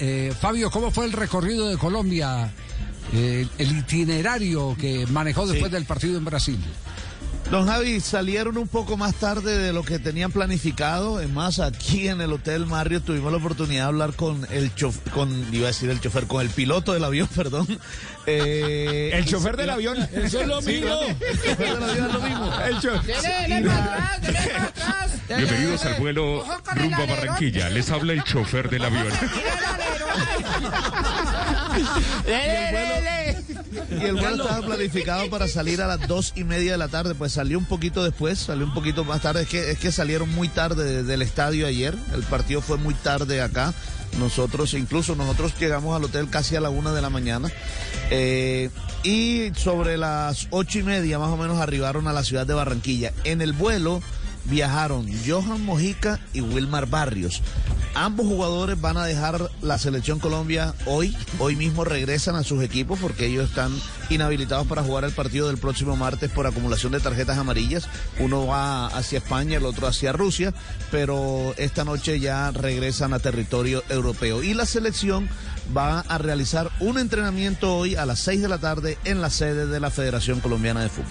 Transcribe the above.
Eh, Fabio, ¿cómo fue el recorrido de Colombia? Eh, el itinerario que manejó después del partido en Brasil. Don Javi, salieron un poco más tarde de lo que tenían planificado. Es más, aquí en el Hotel Mario tuvimos la oportunidad de hablar con el chofer, con, iba a decir el chofer, con el piloto del avión, perdón. Eh, el chofer del avión, eso es lo mismo. el chofer del avión es lo mismo. El chofer. Bienvenidos al vuelo rumbo a Barranquilla. Les habla el chofer del avión. Y el vuelo estaba planificado para salir a las dos y media de la tarde, pues salió un poquito después, salió un poquito más tarde. Es que, es que salieron muy tarde del estadio ayer, el partido fue muy tarde acá. Nosotros, incluso nosotros llegamos al hotel casi a la una de la mañana. Eh, y sobre las ocho y media más o menos arribaron a la ciudad de Barranquilla. En el vuelo viajaron Johan Mojica y Wilmar Barrios. Ambos jugadores van a dejar la selección Colombia hoy. Hoy mismo regresan a sus equipos porque ellos están inhabilitados para jugar el partido del próximo martes por acumulación de tarjetas amarillas. Uno va hacia España, el otro hacia Rusia, pero esta noche ya regresan a territorio europeo. Y la selección va a realizar un entrenamiento hoy a las seis de la tarde en la sede de la Federación Colombiana de Fútbol.